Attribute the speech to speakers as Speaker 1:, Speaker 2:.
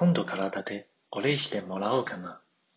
Speaker 1: 今度からだでお礼してもらおうかな。